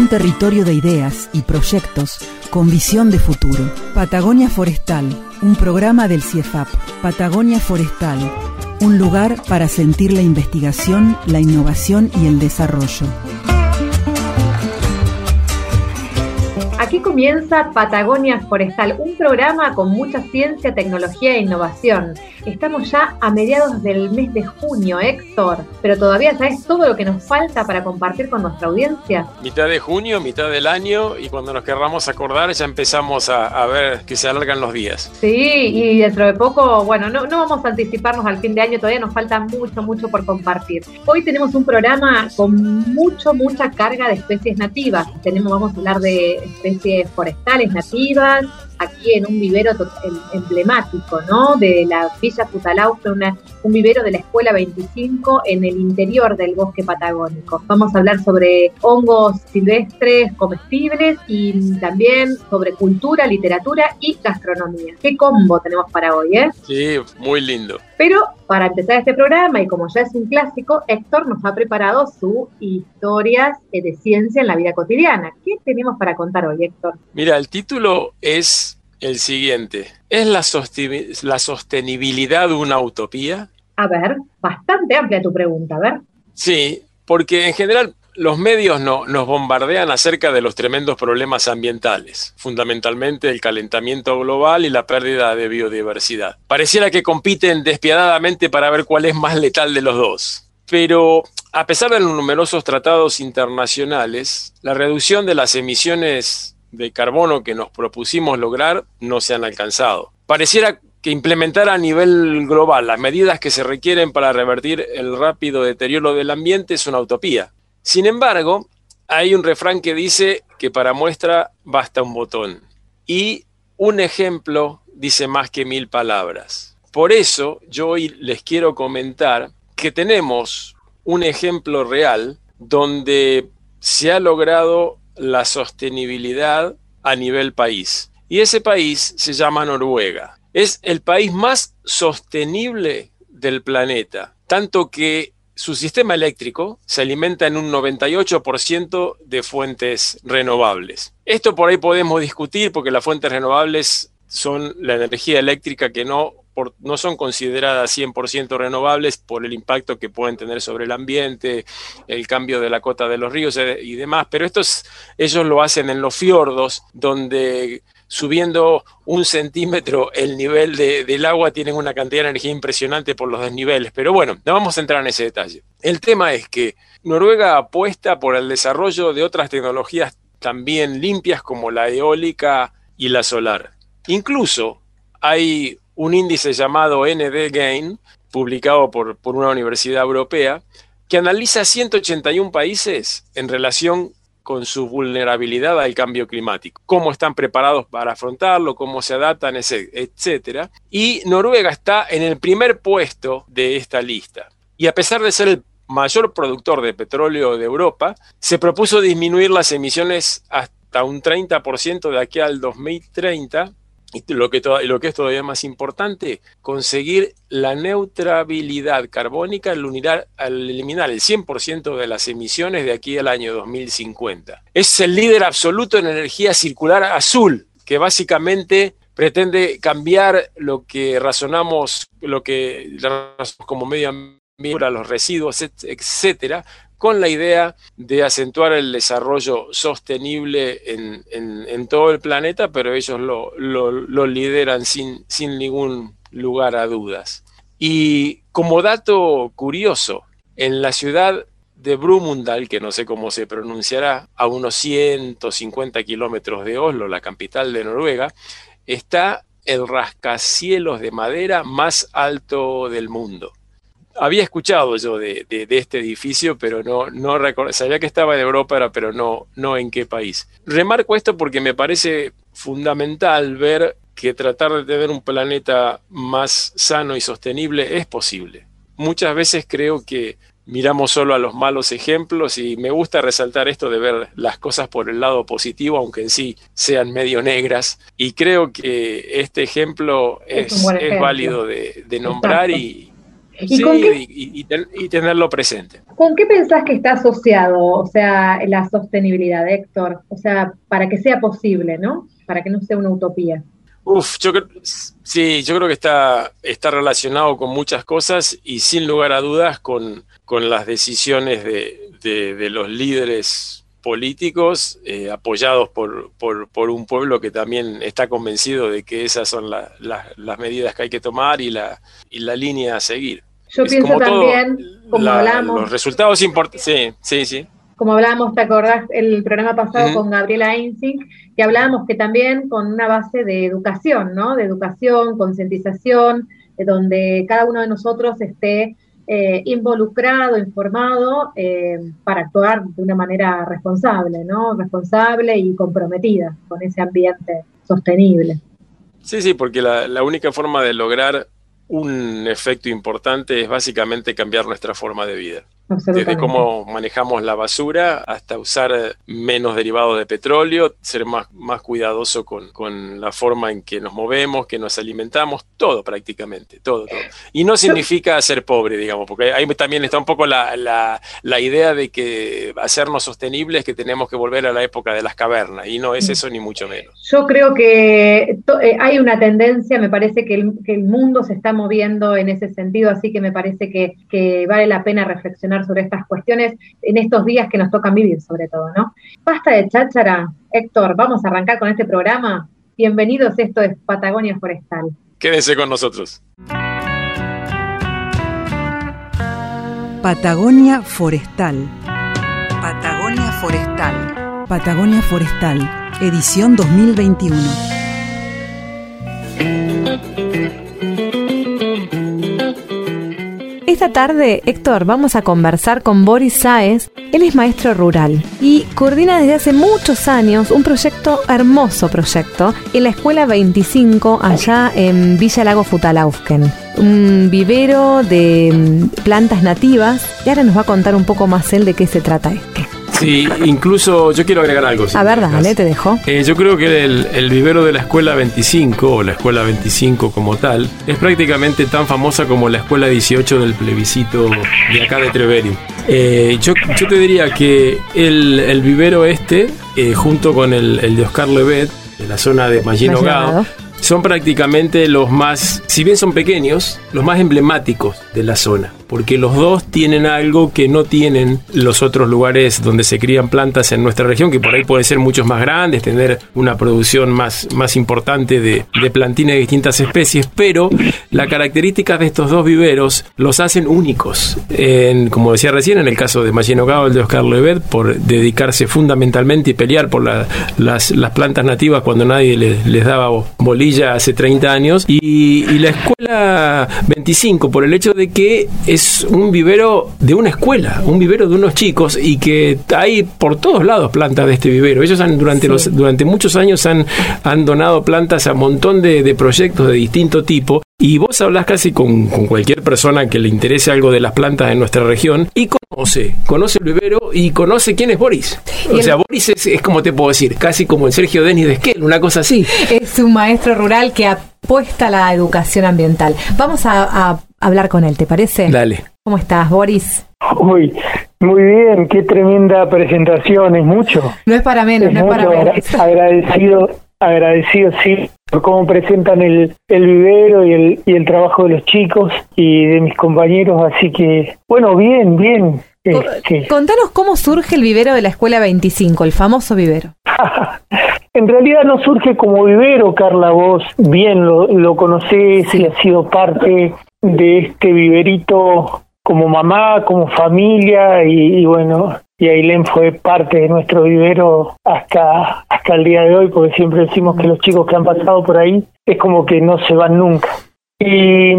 Un territorio de ideas y proyectos con visión de futuro. Patagonia Forestal, un programa del CIEFAP. Patagonia Forestal, un lugar para sentir la investigación, la innovación y el desarrollo. Aquí comienza Patagonia Forestal, un programa con mucha ciencia, tecnología e innovación. Estamos ya a mediados del mes de junio, Héctor, pero todavía sabes todo lo que nos falta para compartir con nuestra audiencia. Mitad de junio, mitad del año, y cuando nos querramos acordar ya empezamos a, a ver que se alargan los días. Sí, y dentro de poco, bueno, no, no vamos a anticiparnos al fin de año, todavía nos falta mucho, mucho por compartir. Hoy tenemos un programa con mucho, mucha carga de especies nativas. Tenemos, vamos a hablar de especies forestales nativas, aquí en un vivero em- emblemático, ¿no? De la Villa Futalaufe, una, un vivero de la Escuela 25 en el interior del bosque patagónico. Vamos a hablar sobre hongos silvestres comestibles y también sobre cultura, literatura y gastronomía. ¿Qué combo tenemos para hoy, eh? Sí, muy lindo. Pero para empezar este programa, y como ya es un clásico, Héctor nos ha preparado su historias eh, de ciencia en la vida cotidiana. ¿Qué tenemos para contar hoy, Héctor? Mira, el título es el siguiente. ¿Es la, la sostenibilidad una utopía? A ver, bastante amplia tu pregunta, a ver. Sí, porque en general los medios no- nos bombardean acerca de los tremendos problemas ambientales, fundamentalmente el calentamiento global y la pérdida de biodiversidad. Pareciera que compiten despiadadamente para ver cuál es más letal de los dos. Pero a pesar de los numerosos tratados internacionales, la reducción de las emisiones de carbono que nos propusimos lograr no se han alcanzado. Pareciera que implementar a nivel global las medidas que se requieren para revertir el rápido deterioro del ambiente es una utopía. Sin embargo, hay un refrán que dice que para muestra basta un botón. Y un ejemplo dice más que mil palabras. Por eso yo hoy les quiero comentar que tenemos un ejemplo real donde se ha logrado la sostenibilidad a nivel país. Y ese país se llama Noruega. Es el país más sostenible del planeta, tanto que su sistema eléctrico se alimenta en un 98% de fuentes renovables. Esto por ahí podemos discutir porque las fuentes renovables son la energía eléctrica que no, por- no son consideradas 100% renovables por el impacto que pueden tener sobre el ambiente, el cambio de la cota de los ríos eh, y demás, pero estos ellos lo hacen en los fiordos, donde subiendo un centímetro el nivel de- del agua tienen una cantidad de energía impresionante por los desniveles. Pero bueno, no vamos a entrar en ese detalle. El tema es que Noruega apuesta por el desarrollo de otras tecnologías también limpias como la eólica y la solar. Incluso hay un índice llamado ND Gain, publicado por, por una universidad europea, que analiza 181 países en relación con su vulnerabilidad al cambio climático, cómo están preparados para afrontarlo, cómo se adaptan, etcétera. Y Noruega está en el primer puesto de esta lista. Y a pesar de ser el mayor productor de petróleo de Europa, se propuso disminuir las emisiones hasta un 30% de aquí al 2030 y lo que, es todavía más importante, conseguir la neutralidad carbónica al, unidad- al eliminar el 100% de las emisiones de aquí al año 2050. Es el líder absoluto en energía circular azul, que básicamente pretende cambiar lo que razonamos, lo que razonamos como medio ambiente, los residuos, et- etcétera, con la idea de acentuar el desarrollo sostenible en, todo el planeta, pero ellos lo, lideran sin, sin ningún lugar a dudas. Y como dato curioso, en la ciudad de Brumunddal, que no sé cómo se pronunciará, a unos 150 kilómetros de Oslo, la capital de Noruega, está el rascacielos de madera más alto del mundo había escuchado yo de, de, este edificio, pero no, no recuerdo, sabía que estaba en Europa, pero no, no en qué país. Remarco esto porque me parece fundamental ver que tratar de tener un planeta más sano y sostenible es posible. Muchas veces creo que miramos solo a los malos ejemplos y me gusta resaltar esto de ver las cosas por el lado positivo, aunque en sí sean medio negras. Y creo que este ejemplo es, válido de, nombrar y, y, tenerlo presente. ¿Con qué pensás que está asociado, o sea, la sostenibilidad, Héctor? O sea, para que sea posible, ¿no? Para que no sea una utopía. Uf, yo creo, sí, yo creo que está, está relacionado con muchas cosas y sin lugar a dudas con, con las decisiones de, los líderes políticos eh, apoyados por, por, un pueblo que también está convencido de que esas son las medidas que hay que tomar y la, y la línea a seguir. Yo pienso también, como hablamos... Los resultados importantes, sí, sí, sí. Como hablábamos, ¿te acordás el programa pasado con Gabriela Einzig? Que hablábamos que también con una base de educación, ¿no? De educación, concientización, donde cada uno de nosotros esté eh, involucrado, informado eh, para actuar de una manera responsable, ¿no? Responsable y comprometida con ese ambiente sostenible. Sí, sí, porque la, la única forma de lograr un efecto importante es básicamente cambiar nuestra forma de vida. Desde cómo manejamos la basura hasta usar menos derivados de petróleo, ser más, más cuidadoso con, con, la forma en que nos movemos, que nos alimentamos, todo prácticamente, todo, todo. Y no significa ser pobre, digamos, porque ahí también está un poco la, la, la idea de que hacernos sostenibles que tenemos que volver a la época de las cavernas, y no es mm. eso ni mucho menos. Yo creo que eh, hay una tendencia, me parece que el, que el mundo se está moviendo en ese sentido, así que me parece que, que vale la pena reflexionar sobre estas cuestiones en estos días que nos tocan vivir, sobre todo, ¿no? Basta de cháchara, Héctor, vamos a arrancar con este programa. Bienvenidos, esto es Patagonia Forestal. Quédense con nosotros. Patagonia Forestal. Patagonia Forestal. Patagonia Forestal, edición 2021. Esta tarde, Héctor, vamos a conversar con Boris Sáez. Él es maestro rural y coordina desde hace muchos años un proyecto, hermoso proyecto, en la Escuela 25 allá en Villa Lago Futalaufken. Un vivero de mm, plantas nativas y ahora nos va a contar un poco más él de qué se trata esto. Sí, incluso yo quiero agregar algo. A ver, dale, te dejo. Eh, yo creo que el, vivero de la Escuela 25, o la Escuela 25 como tal, es prácticamente tan famosa como la Escuela 18 del plebiscito de acá de Treverio. Eh, yo, te diría que el, vivero este, eh, junto con el, de Oscar Levet, de la zona de Magino Gado, son prácticamente los más, si bien son pequeños, los más emblemáticos de la zona porque los dos tienen algo que no tienen los otros lugares donde se crían plantas en nuestra región, que por ahí pueden ser muchos más grandes, tener una producción más, más importante de, de plantina de distintas especies, pero la característica de estos dos viveros los hacen únicos. Como decía recién, en el caso de Mayeno el de Oscar Levet, por dedicarse fundamentalmente y pelear por las, plantas nativas cuando nadie les, daba bolilla hace 30 años, y, la escuela 25, por el hecho de que es un vivero de una escuela, un vivero de unos chicos y que hay por todos lados plantas de este vivero. Ellos han durante los durante muchos años han, han donado plantas a un montón de, proyectos de distinto tipo y vos hablas casi con, cualquier persona que le interese algo de las plantas en nuestra región y conoce, conoce el vivero y conoce quién es Boris. O sea, Boris es, como te puedo decir, casi como el Sergio Denis de Esquel, una cosa así. Es un maestro rural que apuesta a la educación ambiental. Vamos a hablar con él, ¿te parece? Dale. ¿Cómo estás, Boris? Uy, muy bien, qué tremenda presentación, es mucho. No es para menos, no es para menos. Agradecido, agradecido, sí, por cómo presentan el, el vivero y el, y el trabajo de los chicos y de mis compañeros, así que, bueno, bien, bien. Este. Contanos cómo surge el vivero de la Escuela 25, el famoso vivero. en realidad no surge como vivero, Carla, vos bien lo, lo conocés y has sido parte de este viverito como mamá, como familia y, bueno, y Ailén fue parte de nuestro vivero hasta, hasta el día de hoy, porque siempre decimos que los chicos que han pasado por ahí es como que no se van nunca. Y,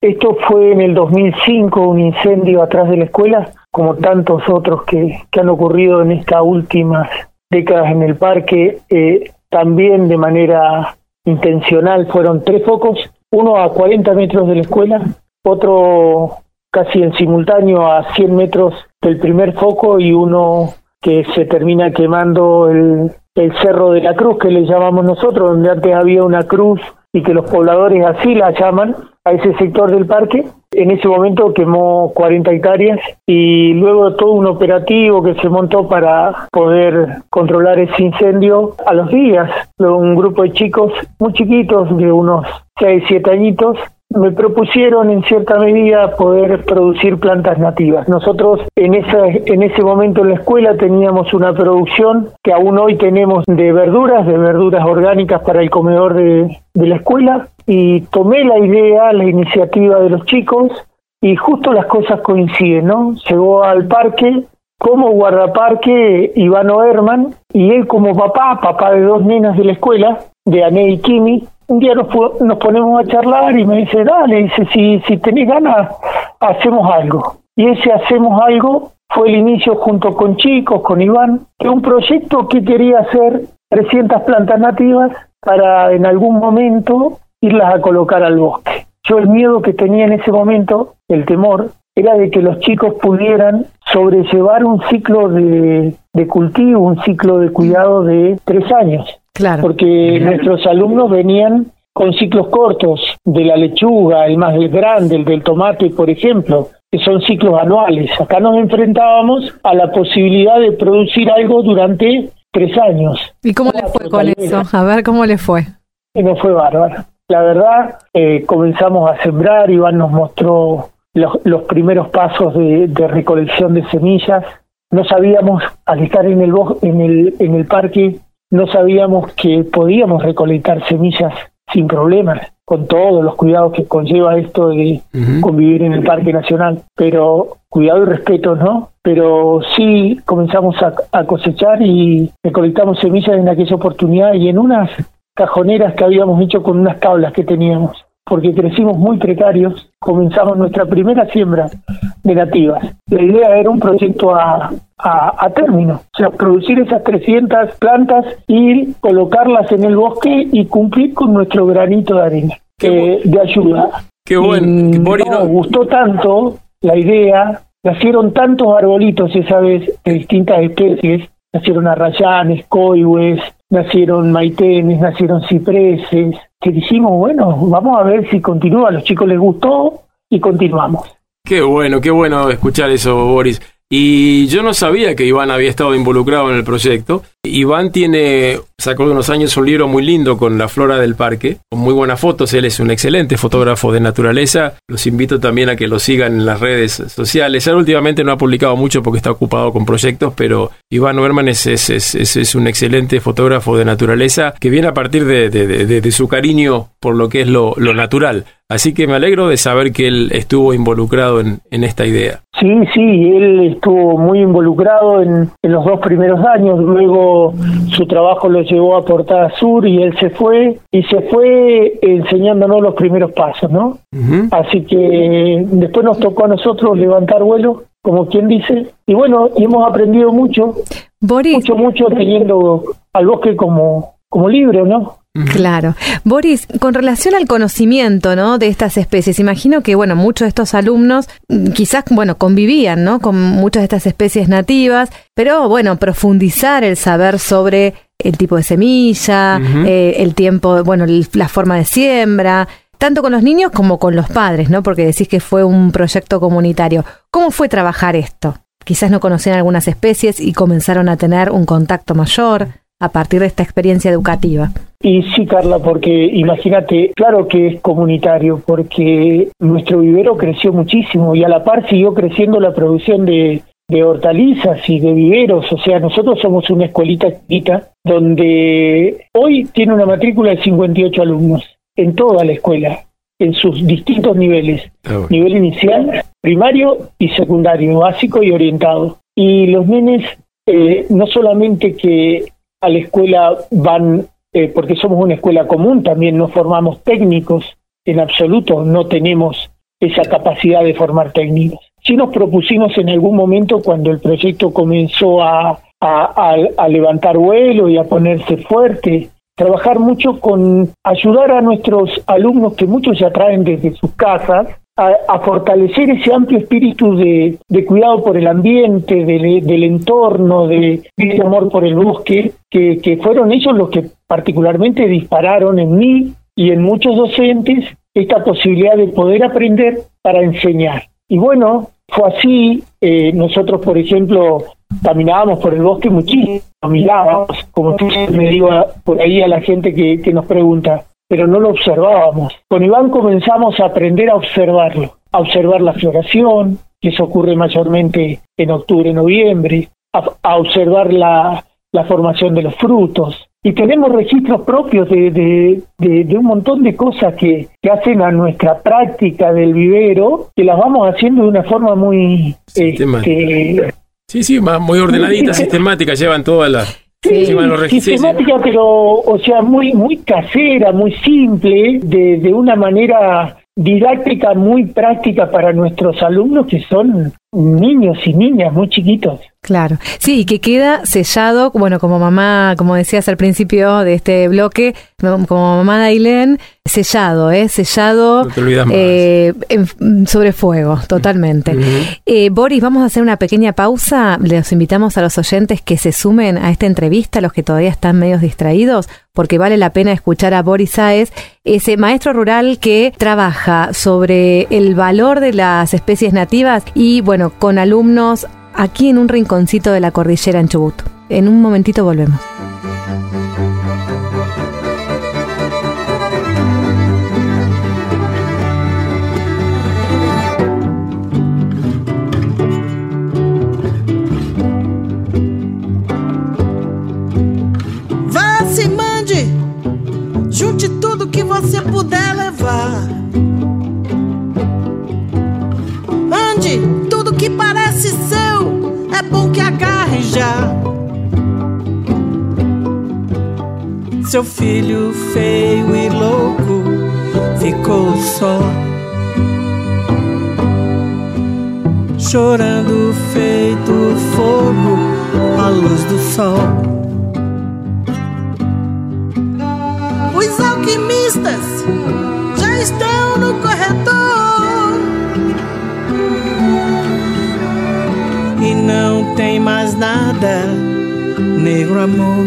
Esto fue en el 2005, un incendio atrás de la escuela, como tantos otros que, que han ocurrido en estas últimas décadas en el parque, eh, también de manera intencional fueron tres focos, uno a 40 metros de la escuela, otro casi en simultáneo a 100 metros del primer foco y uno que se termina quemando el, el Cerro de la Cruz, que le llamamos nosotros, donde antes había una cruz y que los pobladores así la llaman, a ese sector del parque. En ese momento quemó 40 hectáreas y luego todo un operativo que se montó para poder controlar ese incendio a los días. Un grupo de chicos muy chiquitos, de unos 6, 7 añitos, me propusieron en cierta medida poder producir plantas nativas. Nosotros en ese, en ese momento en la escuela teníamos una producción que aún hoy tenemos de verduras, de verduras orgánicas para el comedor de, de la escuela y tomé la idea, la iniciativa de los chicos y justo las cosas coinciden, ¿no? Llegó al parque como guardaparque Ivano Herman y él como papá, papá de dos nenas de la escuela, de Ané y Kimi, un día nos, nos ponemos a charlar y me dice, dale, dice, si, si tenés ganas, hacemos algo. Y ese hacemos algo fue el inicio junto con chicos, con Iván, de un proyecto que quería hacer 300 plantas nativas para en algún momento irlas a colocar al bosque. Yo el miedo que tenía en ese momento, el temor, era de que los chicos pudieran sobrellevar un ciclo de, de cultivo, un ciclo de cuidado de tres años. Claro. Porque nuestros alumnos venían con ciclos cortos de la lechuga, el más grande, el del tomate, por ejemplo, que son ciclos anuales. Acá nos enfrentábamos a la posibilidad de producir algo durante tres años. ¿Y cómo le fue con eso? A ver cómo le fue. Y no fue bárbaro. La verdad, eh, comenzamos a sembrar, Iván nos mostró los, los primeros pasos de, de, recolección de semillas. No sabíamos, al estar en el, en el, en el parque, no sabíamos que podíamos recolectar semillas sin problemas, con todos los cuidados que conlleva esto de uh -huh. convivir en el Parque Nacional. Pero cuidado y respeto, ¿no? Pero sí comenzamos a, a cosechar y recolectamos semillas en aquella oportunidad y en unas cajoneras que habíamos hecho con unas tablas que teníamos porque crecimos muy precarios, comenzamos nuestra primera siembra de nativas. La idea era un proyecto a, a, a, término, o sea, producir esas 300 plantas y colocarlas en el bosque y cumplir con nuestro granito de arena, eh, de ayuda. Qué bueno. Boris, no, gustó tanto la idea, nacieron tantos arbolitos esa vez de distintas especies, nacieron arrayanes, coihues, nacieron maitenes, nacieron cipreses, que dijimos, bueno, vamos a ver si continúa, a los chicos les gustó y continuamos. Qué bueno, qué bueno escuchar eso, Boris. Y yo no sabía que Iván había estado involucrado en el proyecto. Iván tiene, sacó de unos años un libro muy lindo con la flora del parque, con muy buenas fotos. Él es un excelente fotógrafo de naturaleza. Los invito también a que lo sigan en las redes sociales. Él últimamente no ha publicado mucho porque está ocupado con proyectos, pero Iván Werman es, es, un excelente fotógrafo de naturaleza que viene a partir de, su cariño por lo que es lo, natural. Así que me alegro de saber que él estuvo involucrado en, en esta idea. Sí, sí, él estuvo muy involucrado en, en, los dos primeros años, luego su trabajo lo llevó a Portada Sur y él se fue y se fue enseñándonos los primeros pasos, ¿no? Uh -huh. Así que después nos tocó a nosotros levantar vuelo, como quien dice, y bueno, y hemos aprendido mucho, Boris. mucho, mucho teniendo al bosque como, como libre, ¿no? Claro. Boris, con relación al conocimiento, ¿no? De estas especies, imagino que, bueno, muchos de estos alumnos mm, quizás, bueno, convivían, ¿no? Con muchas de estas especies nativas, pero, bueno, profundizar el saber sobre el tipo de semilla, uh -huh. eh, el tiempo, bueno, la forma de siembra, tanto con los niños como con los padres, ¿no? Porque decís que fue un proyecto comunitario. ¿Cómo fue trabajar esto? Quizás no conocían algunas especies y comenzaron a tener un contacto mayor a partir de esta experiencia educativa. Y sí, Carla, porque imagínate, claro que es comunitario, porque nuestro vivero creció muchísimo y a la par siguió creciendo la producción de, de hortalizas y de viveros, o sea, nosotros somos una escuelita chiquita donde hoy tiene una matrícula de 58 alumnos en toda la escuela, en sus distintos niveles, oh. nivel inicial, primario y secundario, básico y orientado. Y los nenes, eh, no solamente que a la escuela van, eh, porque somos una escuela común, también nos formamos técnicos en absoluto, no tenemos esa capacidad de formar técnicos. Sí nos propusimos en algún momento cuando el proyecto comenzó a, a, levantar vuelo y a ponerse fuerte, trabajar mucho con ayudar a nuestros alumnos que muchos se atraen desde sus casas a, fortalecer ese amplio espíritu de, cuidado por el ambiente, del entorno, de, amor por el bosque, que, que fueron ellos los que particularmente dispararon en mí y en muchos docentes esta posibilidad de poder aprender para enseñar. Y bueno, fue así, eh, nosotros por ejemplo caminábamos por el bosque muchísimo, mirábamos, como me digo por ahí a la gente que, que nos pregunta, pero no lo observábamos. Con Iván comenzamos a aprender a observarlo, a observar la floración, que eso ocurre mayormente en octubre, noviembre, a, observar la, la, formación de los frutos. Y tenemos registros propios de, de, de, un montón de cosas que, que, hacen a nuestra práctica del vivero, que las vamos haciendo de una forma muy... Este, sí, sí, muy ordenadita, sistemática, llevan todas las Sí, sistemática, pero, o sea, muy muy casera, muy simple, de, de una manera didáctica muy práctica para nuestros alumnos que son niños y niñas muy chiquitos. Claro, sí, y que queda sellado, bueno, como mamá, como decías al principio de este bloque, como mamá de Ailén, sellado, ¿eh? Sellado eh, sobre fuego, totalmente. eh, Boris, vamos a hacer una pequeña pausa. Les invitamos a los oyentes que se sumen a esta entrevista, los que todavía están medios distraídos, porque vale la pena escuchar a Boris Saez, ese maestro rural que trabaja sobre el valor de las especies nativas y, bueno, con alumnos aquí en un rinconcito de la cordillera en Chubut. En un momentito volvemos. Que agarre já. Seu filho feio e louco ficou só, chorando feito fogo à luz do sol. Os alquimistas já estão no corredor e não tem mais nada, negro amor.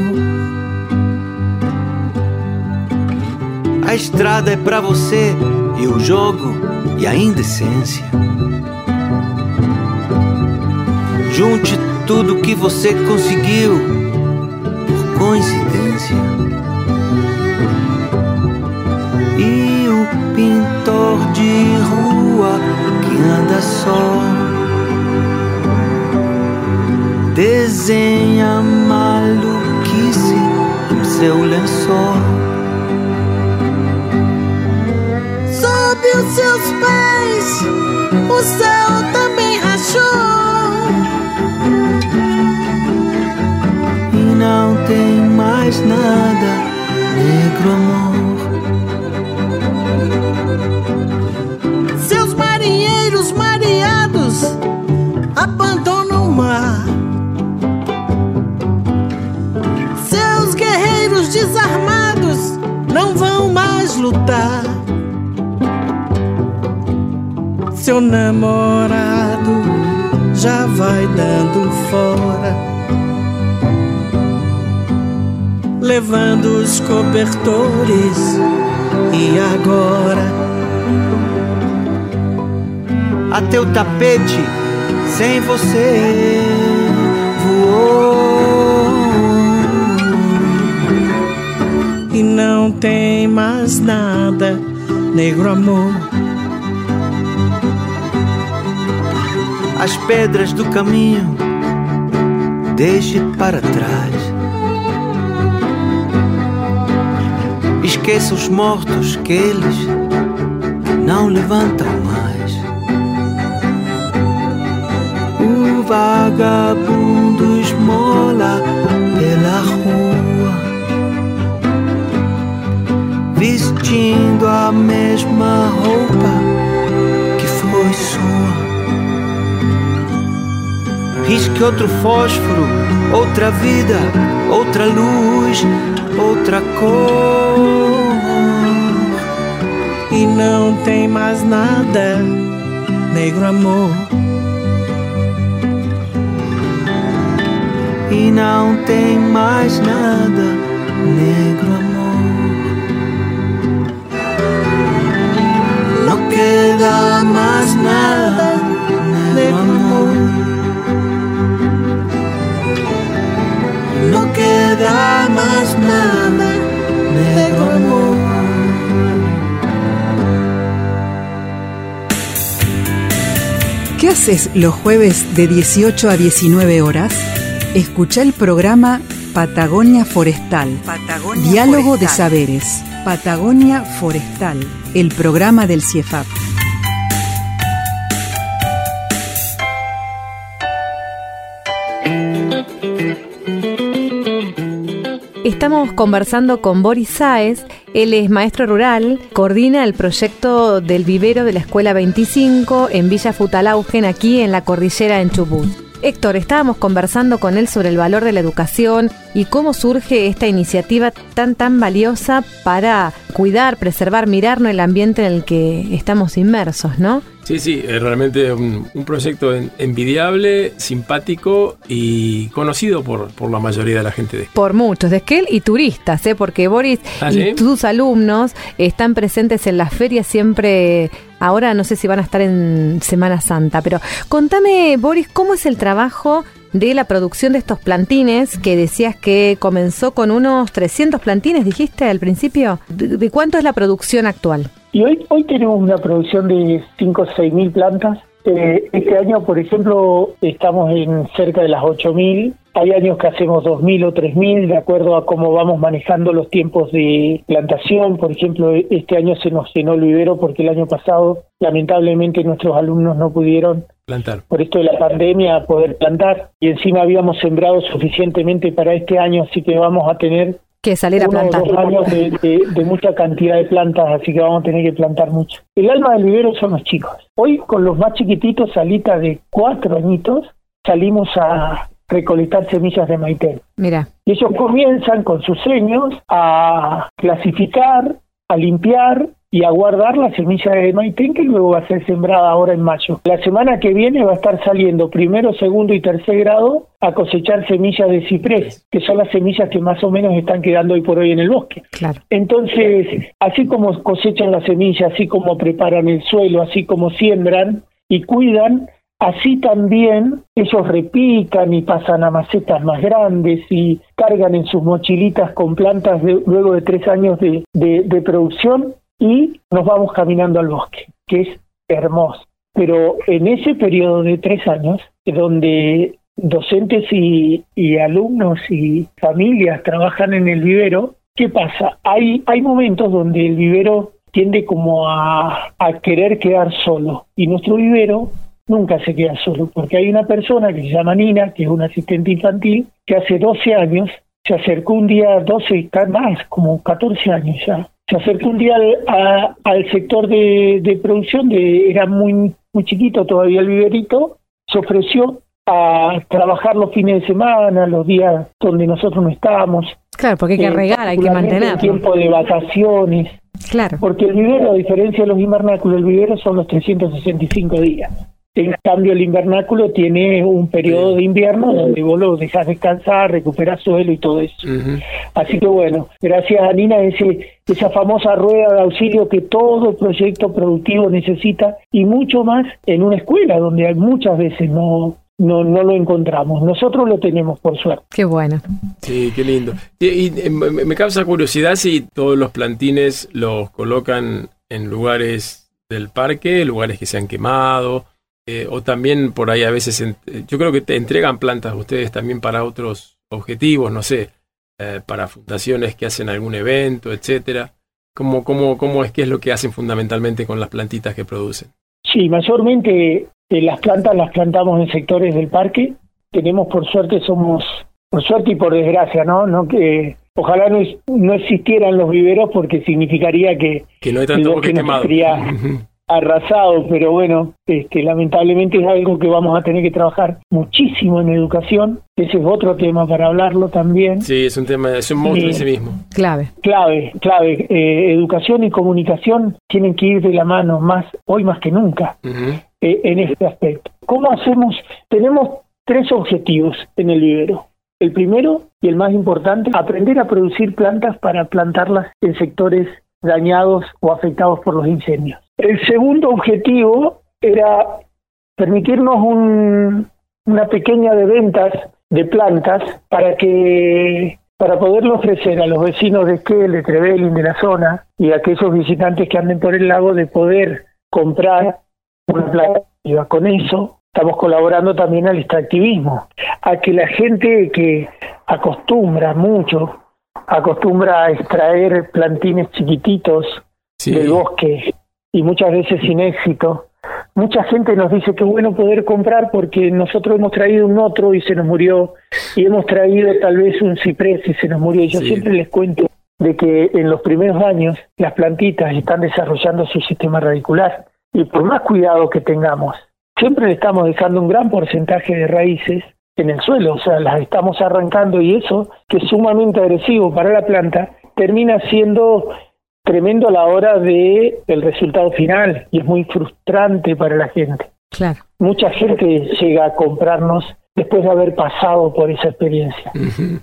A estrada é pra você e o jogo e a indecência. Junte tudo que você conseguiu por coincidência. E o pintor de rua que anda só desenha maluquice em seu lençol. Sob os seus pés, o céu também rachou. E não tem mais nada, negro amor. Seu namorado já vai dando fora, levando os cobertores. E agora? Até o tapete sem você não tem mais nada, negro amor. As pedras do caminho deixe para trás. Esqueça os mortos que eles não levantam mais. O vagabundo esmola pela rua, vestindo a mesma roupa que foi sua. Risque outro fósforo, outra vida, outra luz, outra cor. E não tem mais nada, negro amor. E não tem mais nada, negro amor. No queda más nada, negro amor. ¿Qué haces los jueves de 18 a 19 horas? Escucha el programa Patagonia Forestal. Diálogo de Saberes. Patagonia Forestal, el programa del CIEFAP. Estamos conversando con Boris Sáez, él es maestro rural, coordina el proyecto del vivero de la Escuela 25 en Villa Futalaugen, aquí en la cordillera en Chubut. Héctor, estábamos conversando con él sobre el valor de la educación y cómo surge esta iniciativa tan tan valiosa para cuidar, preservar, mirarnos el ambiente en el que estamos inmersos, ¿no? Sí, sí, es realmente un, un proyecto en- envidiable, simpático y conocido por, por la mayoría de la gente de Por muchos, de Esquel y turistas, ¿eh? porque Boris ¿Ah, y sí? tus alumnos están presentes en las ferias siempre. Ahora no sé si van a estar en Semana Santa, pero contame, Boris, ¿cómo es el trabajo de la producción de estos plantines que decías que comenzó con unos 300 plantines, dijiste al principio? ¿De, cuánto es la producción actual? Y hoy, hoy tenemos una producción de 5 o 6 mil plantas. Eh, este año, por ejemplo, estamos en cerca de las 8 mil. Hay años que hacemos 2.000 o 3.000 de acuerdo a cómo vamos manejando los tiempos de plantación. Por ejemplo, este año se nos llenó el vivero porque el año pasado, lamentablemente, nuestros alumnos no pudieron plantar. por esto de la pandemia poder plantar y encima habíamos sembrado suficientemente para este año, así que vamos a tener Que salir a uno o plantar. dos años de, de- de mucha cantidad de plantas, así que vamos a tener que plantar mucho. El alma del vivero son los chicos. Hoy con los más chiquititos, salitas de cuatro añitos, salimos a recolectar semillas de maitén. Mira, Y ellos comienzan con sus sueños a clasificar, a limpiar y a guardar la semilla de maitén que luego va a ser sembrada ahora en mayo. La semana que viene va a estar saliendo primero, segundo y tercer grado a cosechar semillas de ciprés, que son las semillas que más o menos están quedando hoy por hoy en el bosque. claro. Entonces, así como cosechan la semilla, así como preparan el suelo, así como siembran y cuidan, así también ellos repican y pasan a macetas más grandes y cargan en sus mochilitas con plantas de- luego de tres años de, de- producción y nos vamos caminando al bosque, que es hermoso. Pero en ese periodo de tres años, donde docentes y, y alumnos y familias trabajan en el vivero, ¿qué pasa? Hay, hay momentos donde el vivero tiende como a, a querer quedar solo y nuestro vivero nunca se queda solo, porque hay una persona que se llama Nina, que es una asistente infantil, que hace 12 años se acercó un día, 12, ca- más, como 14 años ya, se acercó un día al, a- al sector de, de producción, de, era muy, muy chiquito todavía el viverito, se ofreció a trabajar los fines de semana, los días donde nosotros no estábamos. Claro, porque hay que eh, regar, hay que mantenerlo. tiempo de vacaciones, Claro. porque el vivero, a diferencia de los invernáculos, el vivero son los 365 días. En cambio, el invernáculo tiene un periodo de invierno donde vos lo dejas descansar, recuperas suelo y todo eso. Así que bueno, gracias a Nina, ese, esa famosa rueda de auxilio que todo proyecto productivo necesita y mucho más en una escuela donde hay muchas veces no, no, no lo encontramos. Nosotros lo tenemos, por suerte. Qué bueno. Sí, qué lindo. Y, y, eh, me me causa curiosidad si todos los plantines los colocan en lugares del parque, lugares que se han quemado, eh, o también por ahí a veces, eh, yo creo que te entregan plantas ustedes también para otros objetivos, no sé, eh, para fundaciones que hacen algún evento, etcétera. ¿Cómo, cómo, ¿Cómo es que es lo que hacen fundamentalmente con las plantitas que producen? Sí, mayormente eh, las plantas las plantamos en sectores del parque. Tenemos, por suerte, somos, por suerte y por desgracia, ¿no? no que Ojalá no, no existieran los viveros porque significaría que Que no hay tanto bosque no quemado. arrasado, pero bueno, este, lamentablemente es algo que vamos a tener que trabajar muchísimo en educación. Ese es otro tema para hablarlo también. Sí, es un tema, es un monstruo en sí mismo. Clave. Clave, clave. Eh, educación y comunicación tienen que ir de la mano más hoy más que nunca eh, en este aspecto. ¿Cómo hacemos? Tenemos tres objetivos en el vivero. El primero y el más importante, aprender a producir plantas para plantarlas en sectores dañados o afectados por los incendios. El segundo objetivo era permitirnos un- una pequeña de ventas de plantas para que para poderlo ofrecer a los vecinos de Esquel, de Trevelin, de la zona y a aquellos visitantes que anden por el lago de poder comprar una planta. Con eso estamos colaborando también al extractivismo, a que la gente que acostumbra mucho, acostumbra a extraer plantines chiquititos Sí. del bosque y muchas veces sin éxito. Mucha gente nos dice que es bueno poder comprar porque nosotros hemos traído un otro y se nos murió y hemos traído tal vez un ciprés y se nos murió. Y yo Sí. siempre les cuento de que en los primeros años las plantitas están desarrollando su sistema radicular y por más cuidado que tengamos, siempre le estamos dejando un gran porcentaje de raíces en el suelo, o sea, las estamos arrancando y eso, que es sumamente agresivo para la planta, termina siendo tremendo a la hora de el resultado final y es muy frustrante para la gente. Claro. Mucha gente llega a comprarnos después de haber pasado por esa experiencia.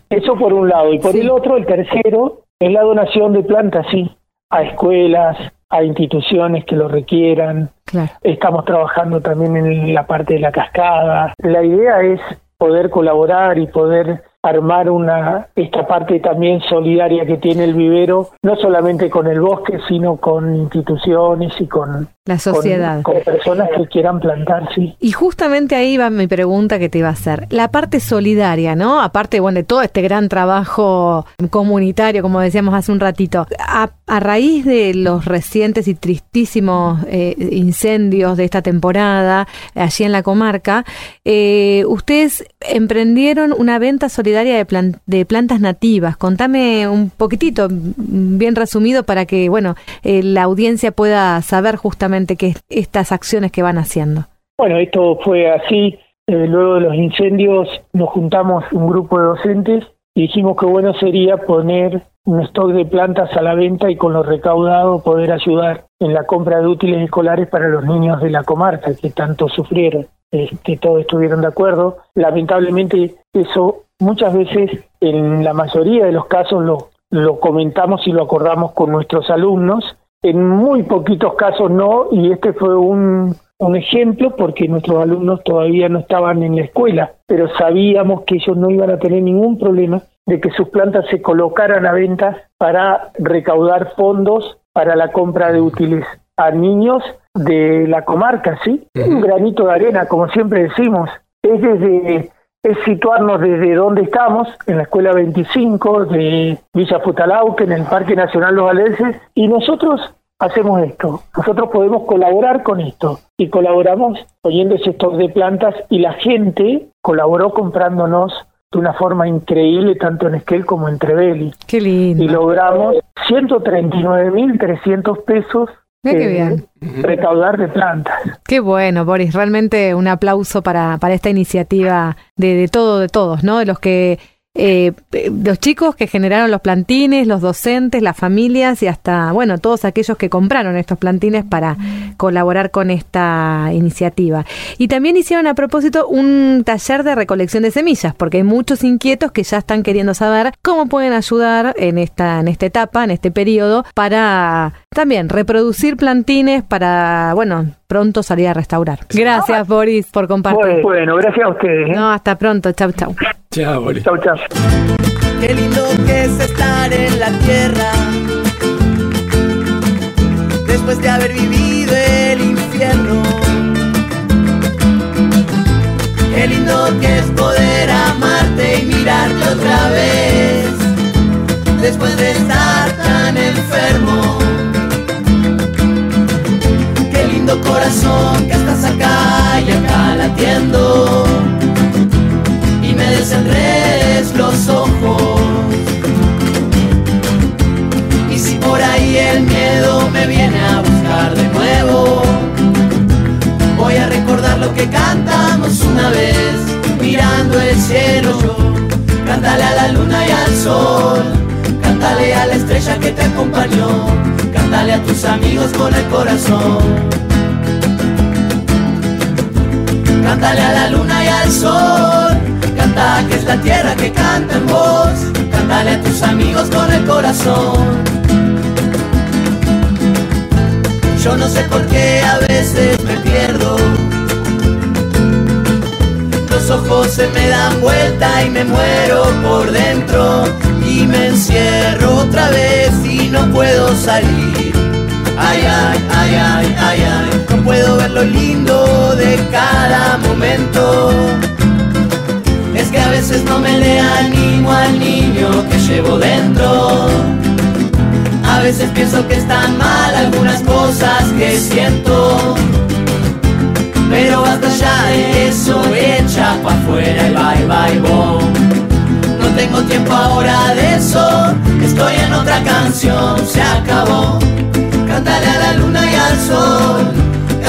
Eso por un lado. Y por Sí. el otro, el tercero, es la donación de plantas, sí, a escuelas, a instituciones que lo requieran. Claro. Estamos trabajando también en la parte de la cascada. La idea es poder colaborar y poder armar una esta parte también solidaria que tiene el vivero, no solamente con el bosque, sino con instituciones y con, La sociedad. con, con personas que quieran plantar, sí. Y justamente ahí va mi pregunta que te iba a hacer. La parte solidaria, ¿no? Aparte, bueno, de todo este gran trabajo comunitario, como decíamos hace un ratito, a, a raíz de los recientes y tristísimos eh, incendios de esta temporada allí en la comarca, eh, ustedes emprendieron una venta solidaria de, plan- de plantas nativas. Contame un poquitito, bien resumido, para que, bueno, eh, la audiencia pueda saber justamente qué estas acciones que van haciendo. Bueno, esto fue así. eh, luego de los incendios nos juntamos un grupo de docentes dijimos que bueno sería poner un stock de plantas a la venta y con lo recaudado poder ayudar en la compra de útiles escolares para los niños de la comarca que tanto sufrieron. Este, todos estuvieron de acuerdo. Lamentablemente eso muchas veces, en la mayoría de los casos, lo, lo comentamos y lo acordamos con nuestros alumnos. En muy poquitos casos no, y este fue un, un ejemplo porque nuestros alumnos todavía no estaban en la escuela, pero sabíamos que ellos no iban a tener ningún problema de que sus plantas se colocaran a venta para recaudar fondos para la compra de útiles a niños de la comarca, ¿sí? Un granito de arena, como siempre decimos, es desde es situarnos desde donde estamos, en la Escuela 25 de Villa Futalauque, en el Parque Nacional Los Valenses, y nosotros hacemos esto. Nosotros podemos colaborar con esto y colaboramos poniendo ese stock de plantas y la gente colaboró comprándonos de una forma increíble tanto en Esquel como en Trevelli Qué y lindo. logramos 139.300 pesos Mira qué bien. recaudar de plantas. Qué bueno, Boris. Realmente un aplauso para, para esta iniciativa de, de todo, de todos, ¿no? De los que, eh, los chicos que generaron los plantines, los docentes, las familias y hasta, bueno, todos aquellos que compraron estos plantines para colaborar con esta iniciativa. Y también hicieron a propósito un taller de recolección de semillas, porque hay muchos inquietos que ya están queriendo saber cómo pueden ayudar en esta, en esta etapa, en este periodo, para también reproducir plantines para, bueno, pronto salir a restaurar. Gracias, Boris, por compartir. Bueno, bueno, gracias a ustedes. ¿eh? No, hasta pronto. Chau, chau. Chao, Boris. Chau, chau. Qué lindo que es estar en la tierra después de haber vivido el infierno. Qué lindo que es poder amarte y mirarte otra vez después de estar tan enfermo. corazón que estás acá y acá latiendo. Y me desenredes los ojos. Y si por ahí el miedo me viene a buscar de nuevo voy a recordar lo que cantamos una vez mirando el cielo. Cántale a la luna y al sol cántale a la estrella que te acompañó cántale a tus amigos con el corazón. Cántale a la luna y al sol, canta que es la tierra que canta en voz, cántale a tus amigos con el corazón. Yo no sé por qué a veces me pierdo. Los ojos se me dan vuelta y me muero por dentro. Y me encierro otra vez y no puedo salir. Ay, ay, ay, ay, ay, ay, puedo ver lo lindo de cada momento. Es que a veces no me le animo al niño que llevo dentro. A veces pienso que están mal algunas cosas que siento pero basta ya de eso, echa pa' afuera y bye bye bom. No tengo tiempo ahora de eso, estoy en otra canción, se acabó. Cántale a la luna y al sol,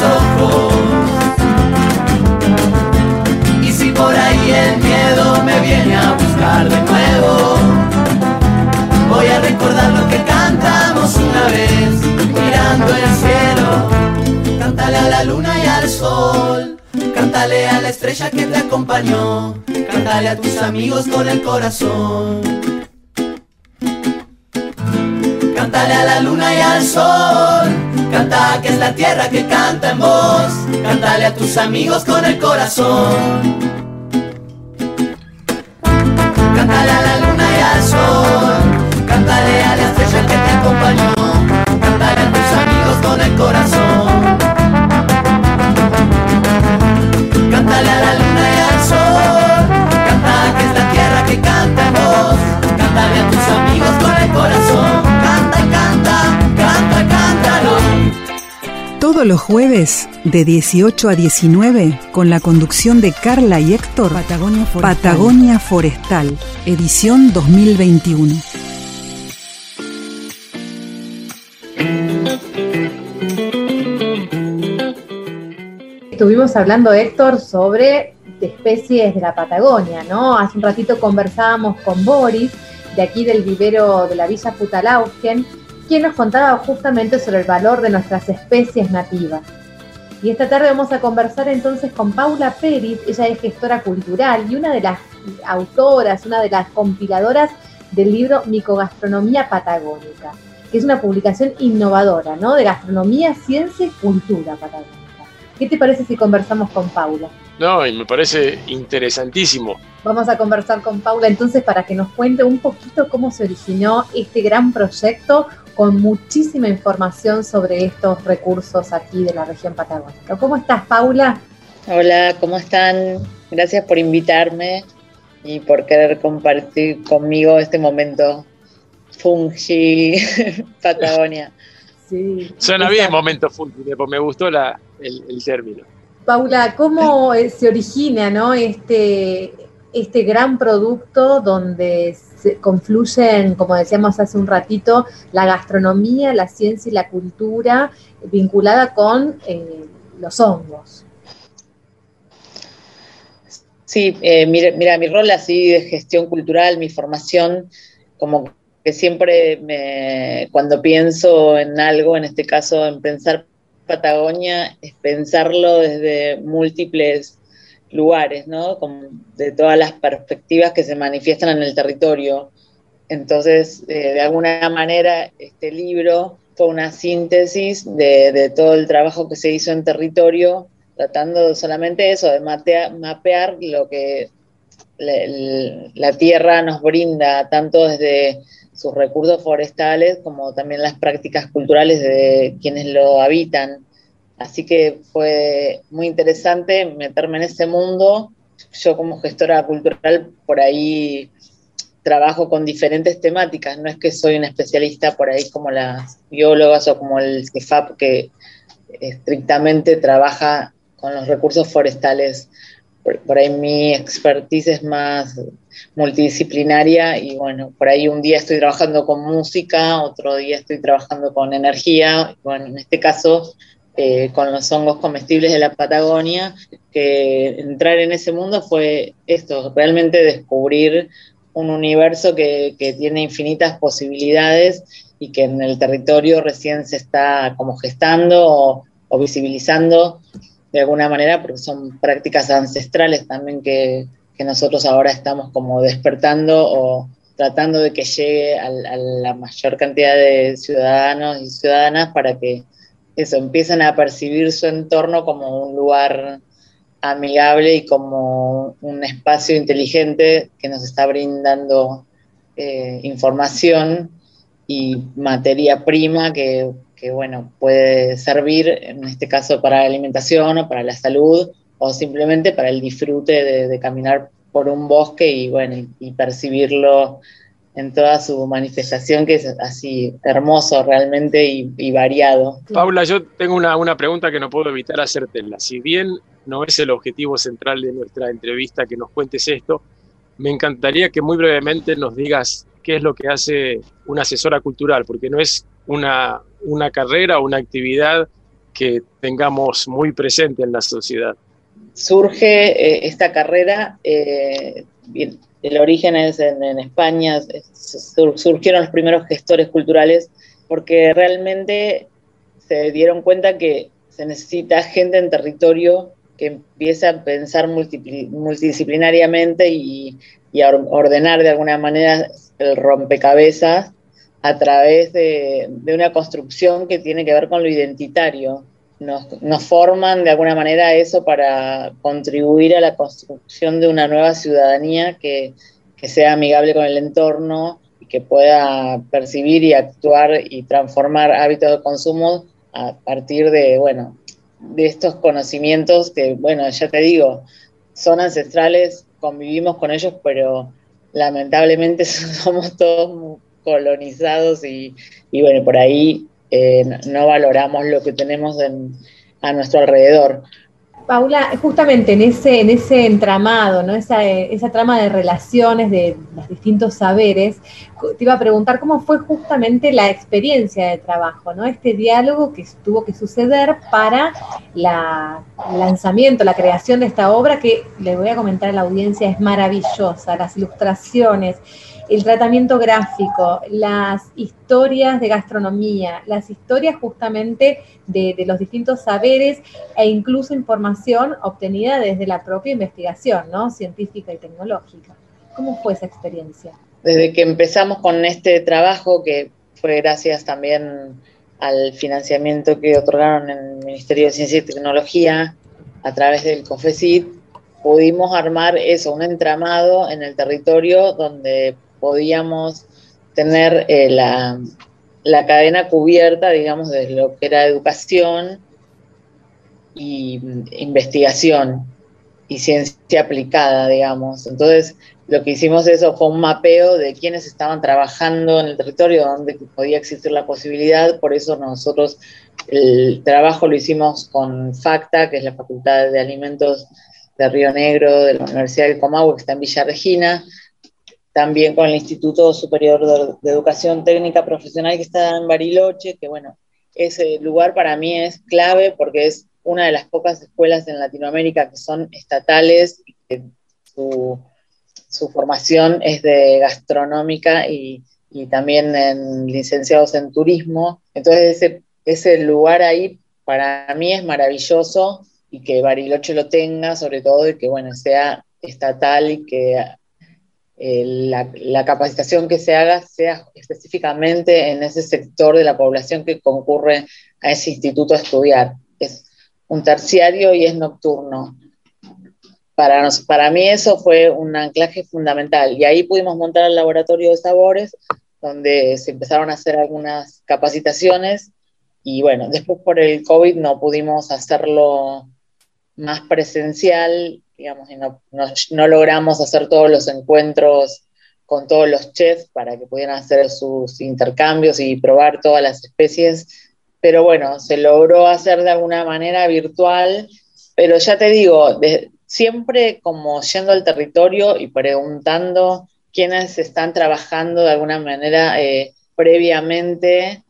Ojos. Y si por ahí el miedo me viene a buscar de nuevo, voy a recordar lo que cantamos una vez, mirando el cielo. Cántale a la luna y al sol, cántale a la estrella que te acompañó, cántale a tus amigos con el corazón. Cántale a la luna y al sol, canta que es la tierra que canta en voz, cántale a tus amigos con el corazón. Todos los jueves de 18 a 19 con la conducción de Carla y Héctor Patagonia Forestal. Patagonia Forestal, edición 2021. Estuvimos hablando, Héctor, sobre especies de la Patagonia, ¿no? Hace un ratito conversábamos con Boris, de aquí del vivero de la Villa Putalaugen, quien nos contaba justamente sobre el valor de nuestras especies nativas. Y esta tarde vamos a conversar entonces con Paula Pérez, ella es gestora cultural y una de las autoras, una de las compiladoras del libro Micogastronomía Patagónica, que es una publicación innovadora, ¿no? De gastronomía, ciencia y cultura patagónica. ¿Qué te parece si conversamos con Paula? No, y me parece interesantísimo. Vamos a conversar con Paula entonces para que nos cuente un poquito cómo se originó este gran proyecto con muchísima información sobre estos recursos aquí de la región patagónica. ¿Cómo estás, Paula? Hola, ¿cómo están? Gracias por invitarme y por querer compartir conmigo este momento fungi Patagonia. Sí. Suena bien momento fungi, porque me gustó la, el, el término. Paula, ¿cómo eh, se origina ¿no? este, este gran producto donde se confluyen, como decíamos hace un ratito, la gastronomía, la ciencia y la cultura vinculada con eh, los hongos? Sí, eh, mira, mira, mi rol así de gestión cultural, mi formación, como que siempre me, cuando pienso en algo, en este caso en pensar Patagonia, es pensarlo desde múltiples lugares, ¿no? Como de todas las perspectivas que se manifiestan en el territorio. Entonces, eh, de alguna manera, este libro fue una síntesis de, todo el trabajo que se hizo en territorio, tratando solamente eso, de mapear lo que la, tierra nos brinda, tanto desde sus recursos forestales como también las prácticas culturales de quienes lo habitan. Así que fue muy interesante meterme en ese mundo. Yo como gestora cultural por ahí trabajo con diferentes temáticas, no es que soy una especialista por ahí como las biólogas o como el CIFAP que estrictamente trabaja con los recursos forestales. Por, ahí mi expertise es más multidisciplinaria y bueno, por ahí un día estoy trabajando con música, otro día estoy trabajando con energía, bueno, en este caso eh, con los hongos comestibles de la Patagonia, que entrar en ese mundo fue esto, realmente descubrir un universo que, tiene infinitas posibilidades y que en el territorio recién se está como gestando o, visibilizando de alguna manera, porque son prácticas ancestrales también que, nosotros ahora estamos como despertando o tratando de que llegue a, la mayor cantidad de ciudadanos y ciudadanas para que eso empiecen a percibir su entorno como un lugar amigable y como un espacio inteligente que nos está brindando eh, información y materia prima que, bueno, puede servir en este caso para la alimentación o para la salud o simplemente para el disfrute de, caminar por un bosque y bueno, y percibirlo en toda su manifestación, que es así hermoso realmente y, variado. Paula, yo tengo una, una, pregunta que no puedo evitar hacértela. Si bien no es el objetivo central de nuestra entrevista que nos cuentes esto. Me encantaría que muy brevemente nos digas qué es lo que hace una asesora cultural, porque no es una, una carrera o una actividad que tengamos muy presente en la sociedad. Surge eh, esta carrera, eh, el origen es en, España, surgieron los primeros gestores culturales porque realmente se dieron cuenta que se necesita gente en territorio que empieza a pensar multidisciplinariamente y, a ordenar de alguna manera el rompecabezas a través de, una construcción que tiene que ver con lo identitario. Nos, forman de alguna manera eso para contribuir a la construcción de una nueva ciudadanía que, sea amigable con el entorno y que pueda percibir y actuar y transformar hábitos de consumo a partir de, bueno, de estos conocimientos que, bueno, ya te digo, son ancestrales, convivimos con ellos, pero lamentablemente somos todos colonizados y, bueno, por ahí eh, no valoramos lo que tenemos a nuestro alrededor. Paula, justamente en ese, en ese entramado, ¿no? esa, esa trama de relaciones de los distintos saberes, te iba a preguntar cómo fue justamente la experiencia de trabajo, ¿no? este diálogo que tuvo que suceder para la, el lanzamiento, la creación de esta obra que le voy a comentar a la audiencia es maravillosa, las ilustraciones, el tratamiento gráfico, las historias de gastronomía, las historias justamente de, los distintos saberes e incluso información obtenida desde la propia investigación, ¿no? Científica y tecnológica. ¿Cómo fue esa experiencia? Desde que empezamos con este trabajo, que fue gracias también al financiamiento que otorgaron en el Ministerio de Ciencia y Tecnología a través del COFECIT, pudimos armar eso, un entramado en el territorio donde podíamos tener eh, la, cadena cubierta, digamos, de lo que era educación y investigación y ciencia aplicada, digamos. Entonces, lo que hicimos eso fue un mapeo de quienes estaban trabajando en el territorio donde podía existir la posibilidad, por eso nosotros el trabajo lo hicimos con FACTA, que es la Facultad de Alimentos de Río Negro de la Universidad del Comahue, que está en Villa Regina, también con el Instituto Superior de, Educación Técnica Profesional que está en Bariloche, que bueno, ese lugar para mí es clave porque es una de las pocas escuelas en Latinoamérica que son estatales y que su, formación es de gastronómica y, también en licenciados en turismo. Entonces ese, ese lugar ahí para mí es maravilloso y que Bariloche lo tenga, sobre todo, y que bueno, sea estatal y que eh, la, la, capacitación que se haga sea específicamente en ese sector de la población que concurre a ese instituto a estudiar. Es un terciario y es nocturno. Para, nos, para mí eso fue un anclaje fundamental y ahí pudimos montar el laboratorio de sabores donde se empezaron a hacer algunas capacitaciones y bueno, después por el COVID no pudimos hacerlo más presencial, digamos, y no, no, logramos hacer todos los encuentros con todos los chefs para que pudieran hacer sus intercambios y probar todas las especies, pero bueno, se logró hacer de alguna manera virtual, pero ya te digo, siempre como yendo al territorio y preguntando quiénes están trabajando de alguna manera eh, previamente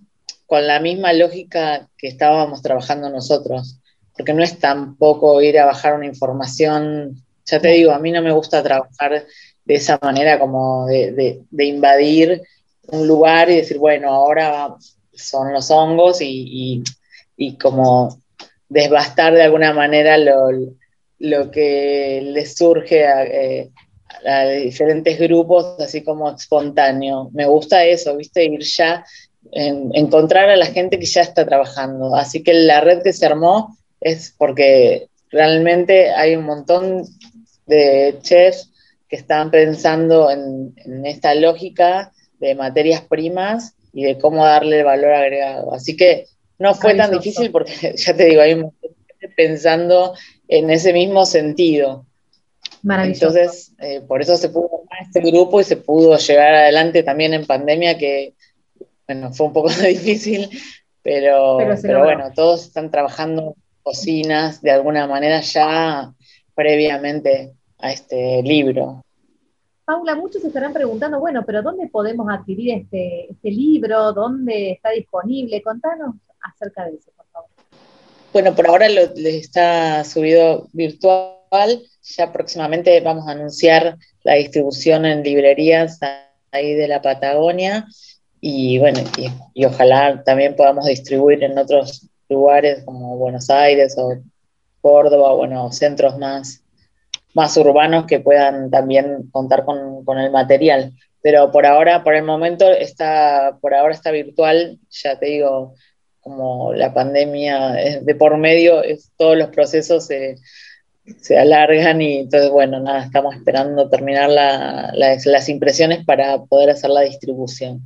con la misma lógica que estábamos trabajando nosotros, porque no es tampoco ir a bajar una información, ya te digo, a mí no me gusta trabajar de esa manera como de, de, de invadir un lugar y decir, bueno, ahora son los hongos y, y, y como desbastar de alguna manera lo, lo que les surge a, eh, a, diferentes grupos, así como espontáneo. Me gusta eso, ¿viste? Ir ya, en, encontrar a la gente que ya está trabajando. Así que la red que se armó es porque realmente hay un montón de chefs que están pensando en, en esta lógica de materias primas y de cómo darle el valor agregado. Así que no fue tan difícil porque, ya te digo, hay un montón de gente pensando en ese mismo sentido. Entonces, eh, por eso se pudo formar este grupo y se pudo llegar adelante también en pandemia, que bueno, fue un poco difícil, pero, pero, pero bueno, todos están trabajando cocinas de alguna manera ya previamente a este libro. Paula, muchos estarán preguntando, bueno, pero ¿dónde podemos adquirir este, este libro? ¿Dónde está disponible? Contanos acerca de eso, por favor. Bueno, por ahora lo, está subido virtual. Ya próximamente vamos a anunciar la distribución en librerías ahí de la Patagonia. Y bueno, y, y ojalá también podamos distribuir en otros lugares como Buenos Aires o Córdoba, bueno, centros más, más urbanos que puedan también contar con, con, el material. Pero por ahora, por el momento, está, por ahora está virtual, ya te digo, como la pandemia de por medio, es, todos los procesos se, se, alargan y entonces, bueno, nada, estamos esperando terminar la, la, las impresiones para poder hacer la distribución.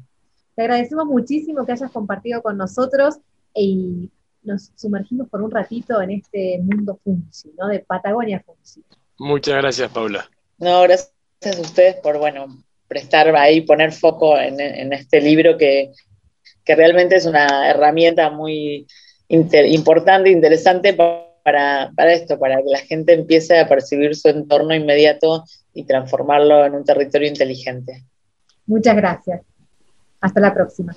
Te agradecemos muchísimo que hayas compartido con nosotros y nos sumergimos por un ratito en este mundo Funci, ¿no? De Patagonia Funci. Muchas gracias, Paula. No, gracias a ustedes por, bueno, prestar ahí, poner foco en, en este libro que, que realmente es una herramienta muy inter, importante, interesante para, para, esto, para que la gente empiece a percibir su entorno inmediato y transformarlo en un territorio inteligente. Muchas gracias. Hasta la próxima.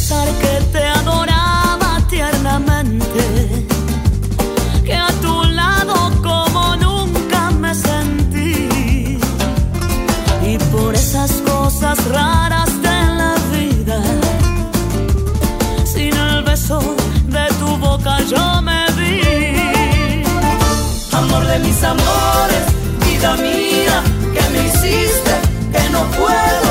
de mis amores, vida mía, que me hiciste, que no puedo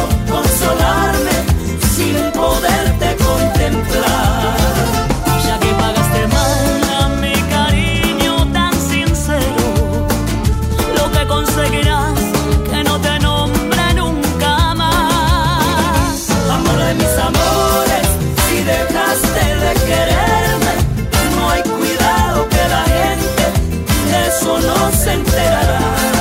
se enterará.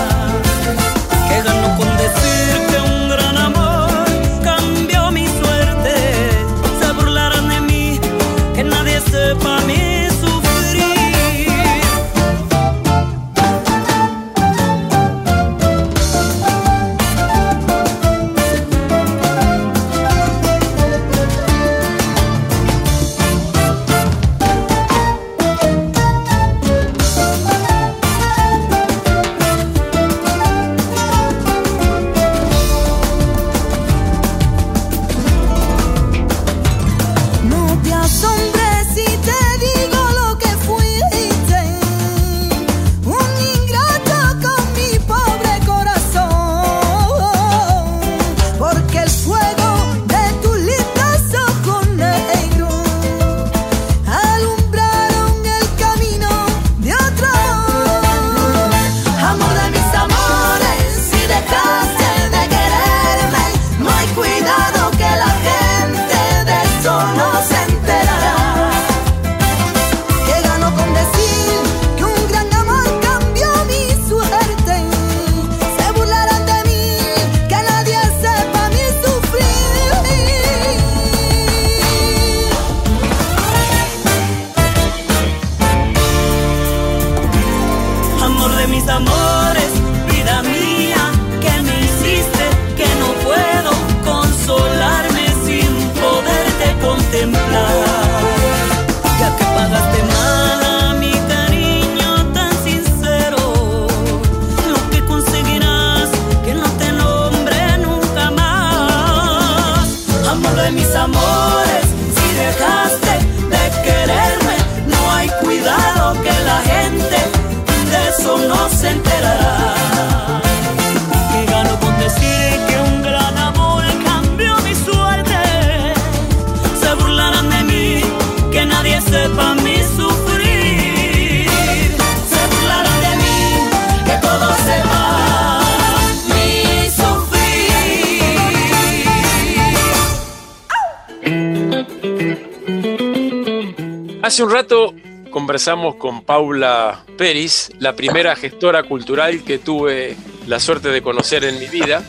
Hace un rato conversamos con Paula Peris, la primera gestora cultural que tuve la suerte de conocer en mi vida,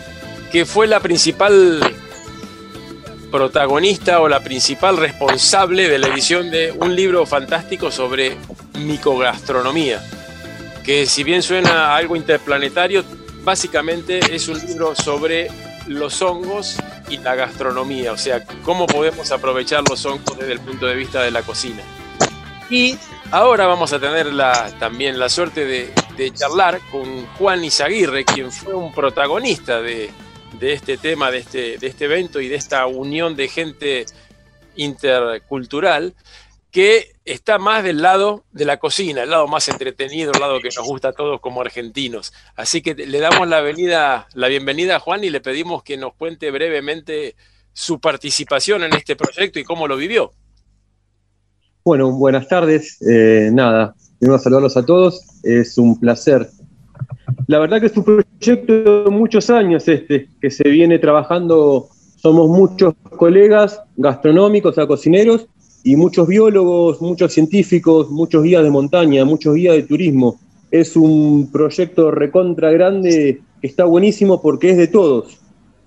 que fue la principal protagonista o la principal responsable de la edición de un libro fantástico sobre micogastronomía, que si bien suena algo interplanetario, básicamente es un libro sobre los hongos y la gastronomía, o sea, cómo podemos aprovechar los hongos desde el punto de vista de la cocina. Y ahora vamos a tener la, también la suerte de, charlar con Juan Izaguirre, quien fue un protagonista de, este tema, de este, de este evento y de esta unión de gente intercultural que está más del lado de la cocina, el lado más entretenido, el lado que nos gusta a todos como argentinos. Así que le damos la, la bienvenida a Juan y le pedimos que nos cuente brevemente su participación en este proyecto y cómo lo vivió. Bueno, buenas tardes. Eh, nada, a saludarlos a todos. Es un placer. La verdad que es un proyecto de muchos años este, que se viene trabajando. Somos muchos colegas gastronómicos, cocineros, y muchos biólogos, muchos científicos, muchos guías de montaña, muchos guías de turismo. Es un proyecto recontra grande que está buenísimo porque es de todos.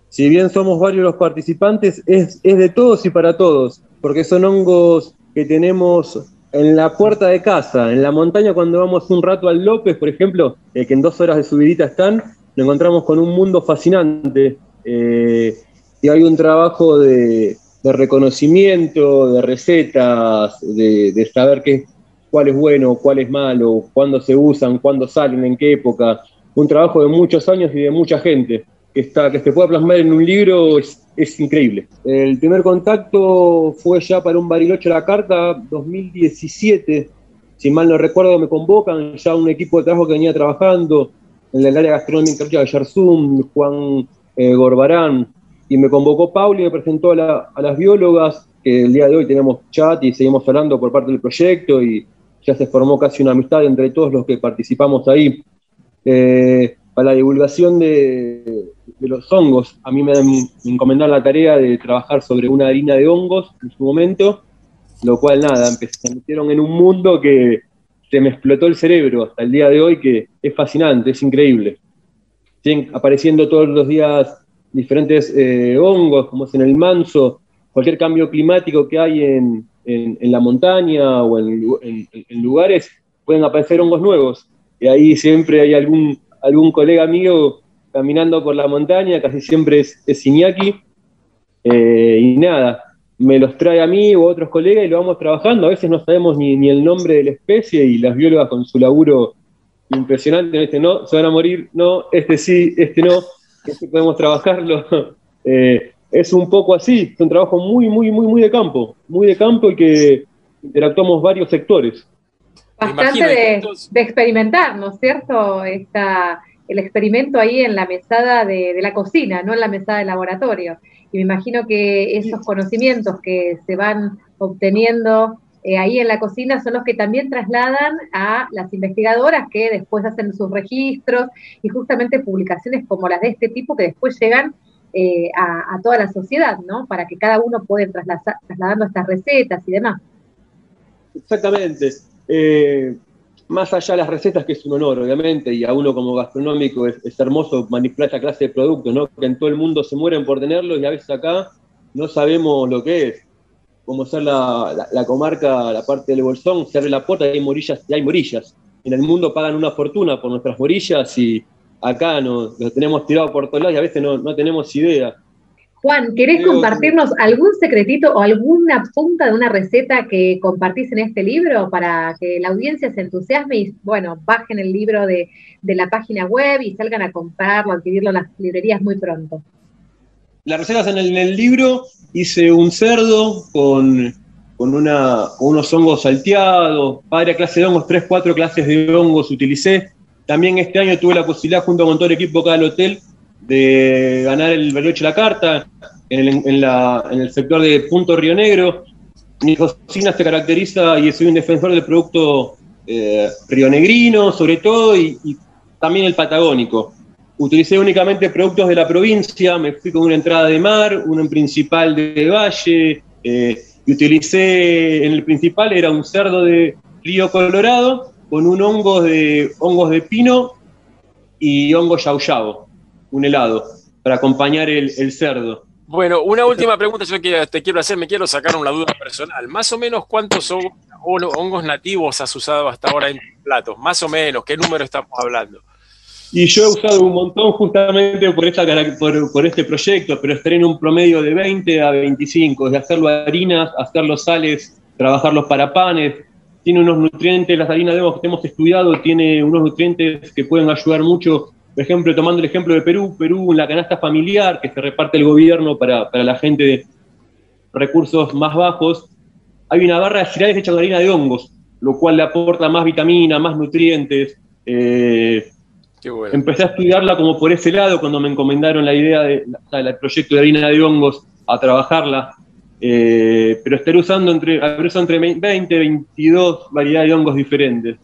Si bien somos varios los participantes, es, es de todos y para todos, porque son hongos que tenemos en la puerta de casa, en la montaña cuando vamos un rato al López, por ejemplo, eh, que en dos horas de subidita están, nos encontramos con un mundo fascinante. Eh, y hay un trabajo de, reconocimiento, de recetas, de, saber qué, cuál es bueno, cuál es malo, cuándo se usan, cuándo salen, en qué época. Un trabajo de muchos años y de mucha gente que, está, que se pueda plasmar en un libro es, increíble. El primer contacto fue ya para un Bariloche a la Carta 2017. Si mal no recuerdo, me convocan ya un equipo de trabajo que venía trabajando en el área gastronómica de Yarzum, Juan eh, Gorbarán, y me convocó Pauli y me presentó a, las biólogas, que el día de hoy tenemos chat y seguimos hablando por parte del proyecto y ya se formó casi una amistad entre todos los que participamos ahí. Eh, para la divulgación de, los hongos, a mí me, encomendaron la tarea de trabajar sobre una harina de hongos en su momento, lo cual nada, se metieron en un mundo que se me explotó el cerebro hasta el día de hoy, que es fascinante, es increíble. Siguen apareciendo todos los días diferentes eh, hongos, como es en el manso, cualquier cambio climático que hay en, la montaña o en, lugares, pueden aparecer hongos nuevos. Y ahí siempre hay algún, algún colega mío caminando por la montaña, casi siempre es, es Iñaki, eh, y nada, me los trae a mí u otros colegas y lo vamos trabajando. A veces no sabemos ni, el nombre de la especie y las biólogas con su laburo impresionante, este no, se van a morir, no, este sí, este no que podemos trabajarlo. Eh, es un poco así, es un trabajo muy, muy, muy, muy de campo, muy de campo y que interactuamos varios sectores. Bastante de, experimentar, ¿no es cierto? Está el experimento ahí en la mesada de, la cocina, no en la mesada de laboratorio. Y me imagino que esos conocimientos que se van obteniendo eh, ahí en la cocina son los que también trasladan a las investigadoras que después hacen sus registros y justamente publicaciones como las de este tipo que después llegan eh, a, toda la sociedad, ¿no? Para que cada uno pueda trasladar, trasladando estas recetas y demás. Exactamente. Eh, más allá de las recetas, que es un honor, obviamente, y a uno como gastronómico es, hermoso manipular esta clase de productos, ¿no? Que en todo el mundo se mueren por tenerlos y a veces acá no sabemos lo que es como ser la, la, comarca, la parte del Bolsón, se abre la puerta y hay morillas, y hay morillas. En el mundo pagan una fortuna por nuestras morillas y acá nos lo tenemos tirado por todos lados y a veces no, no tenemos idea. Juan, ¿querés compartirnos algún secretito o alguna punta de una receta que compartís en este libro para que la audiencia se entusiasme y, bueno, bajen el libro de, de la página web y salgan a comprarlo, a adquirirlo en las librerías muy pronto? Las recetas en el, libro hice un cerdo con, una, unos hongos salteados, varias clases de hongos, tres, cuatro clases de hongos utilicé. También este año tuve la posibilidad, junto con todo el equipo acá del hotel, de ganar el Bariloche La Carta en el, sector de Punto Río Negro. Mi cocina se caracteriza y soy un defensor del producto eh, rionegrino, sobre todo, y también el patagónico. Utilicé únicamente productos de la provincia, me fui con una entrada de mar, uno en principal de valle, eh, y utilicé en el principal, era un cerdo de río Colorado con un hongo de, hongos de pino y hongo yao un helado, para acompañar el, el cerdo. Bueno, una última pregunta yo que te quiero hacer, me quiero sacar una duda personal. Más o menos cuántos hongos, hongos nativos has usado hasta ahora en platos, más o menos, ¿qué número estamos hablando? Y yo he usado un montón justamente por, esta, por, por, este proyecto, pero estaré en un promedio de 20 a 25, de hacerlo harinas, hacerlo sales, trabajarlos para panes. Tiene unos nutrientes, las harinas de que hemos estudiado, tiene unos nutrientes que pueden ayudar mucho. Por ejemplo, tomando el ejemplo de Perú, Perú, en la canasta familiar que se reparte el gobierno para, para la gente de recursos más bajos, hay una barra de cereales hecha con harina de hongos, lo cual le aporta más vitamina, más nutrientes. Eh, Empecé a estudiarla como por ese lado cuando me encomendaron la idea del proyecto de harina de hongos a trabajarla. Eh, pero estaré usando entre, entre 20 y 22 variedades de hongos diferentes.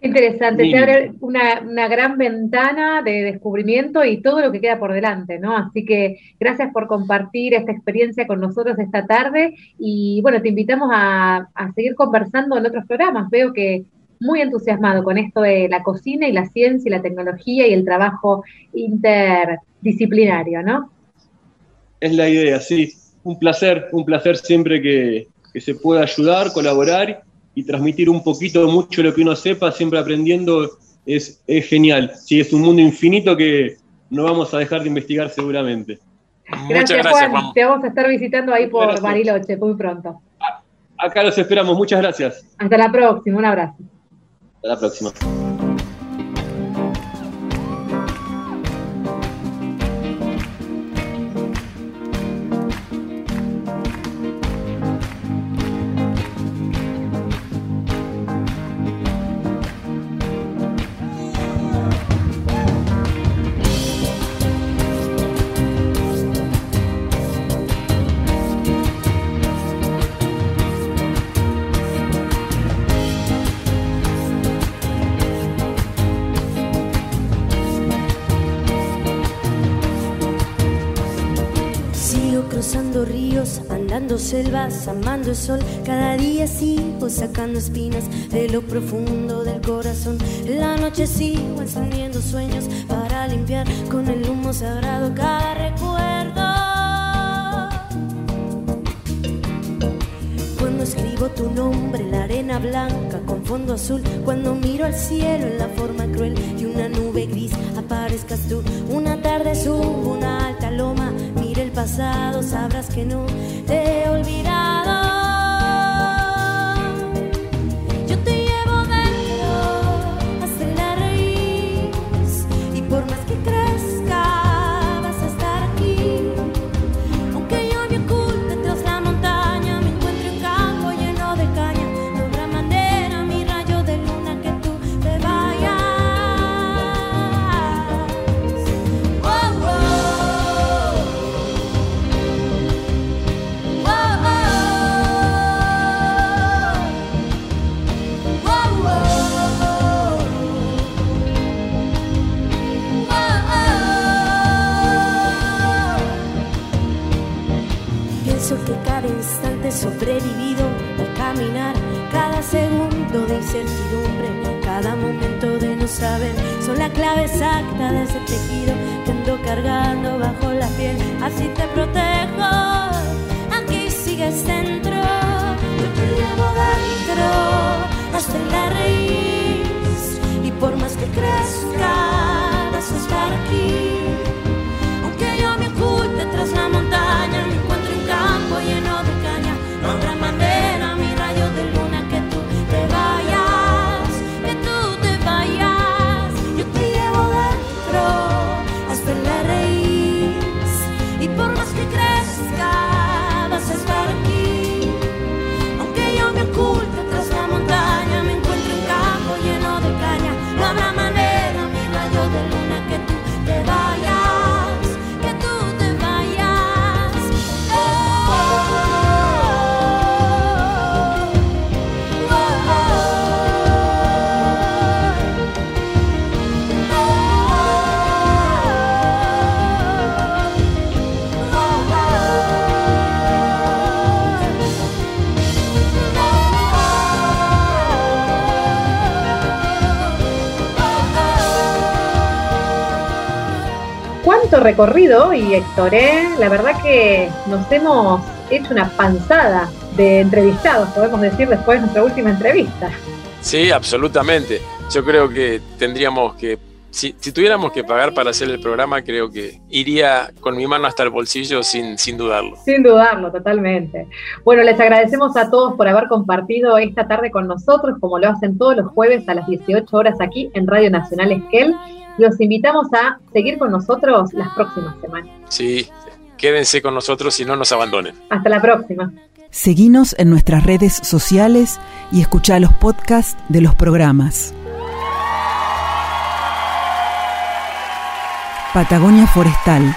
Interesante, te abre una, una, gran ventana de descubrimiento y todo lo que queda por delante, ¿no? Así que gracias por compartir esta experiencia con nosotros esta tarde y bueno, te invitamos a, a seguir conversando en otros programas. Veo que muy entusiasmado con esto de la cocina y la ciencia y la tecnología y el trabajo interdisciplinario, ¿no? Es la idea, sí. Un placer, un placer siempre que, se pueda ayudar, colaborar y transmitir un poquito, mucho lo que uno sepa, siempre aprendiendo, es, genial. Sí, es un mundo infinito que no vamos a dejar de investigar seguramente. Gracias, Juan. Te vamos a estar visitando ahí por Bariloche muy pronto. Acá los esperamos. Muchas gracias. Hasta la próxima. Un abrazo. Hasta la próxima. Selvas, amando el sol. Cada día sigo sacando espinas de lo profundo del corazón. La noche sigo encendiendo sueños para limpiar con el humo sagrado cada recuerdo. Cuando escribo tu nombre en la arena blanca con fondo azul, cuando miro al cielo en la forma cruel de una nube gris, aparezcas tú. Una tarde subo una sabrás que no te he olvidado. Sobrevivido al caminar. Cada segundo de incertidumbre, cada momento de no saber, son la clave exacta de ese tejido que ando cargando bajo la piel, así te protejo, aquí sigues dentro, yo te llevo dentro, hasta la raíz, y por más que crezca, vas a estar aquí, recorrido y Héctoré, la verdad que nos hemos hecho una panzada de entrevistados, podemos decir, después de nuestra última entrevista. Sí, absolutamente. Yo creo que tendríamos que, si, tuviéramos que pagar para hacer el programa, creo que iría con mi mano hasta el bolsillo sin, sin dudarlo. Sin dudarlo, totalmente. Bueno, les agradecemos a todos por haber compartido esta tarde con nosotros, como lo hacen todos los jueves a las 18 horas aquí en Radio Nacional Esquel. Los invitamos a seguir con nosotros las próximas semanas. Sí, quédense con nosotros y no nos abandonen. Hasta la próxima. Seguinos en nuestras redes sociales y escucha los podcasts de los programas. Patagonia Forestal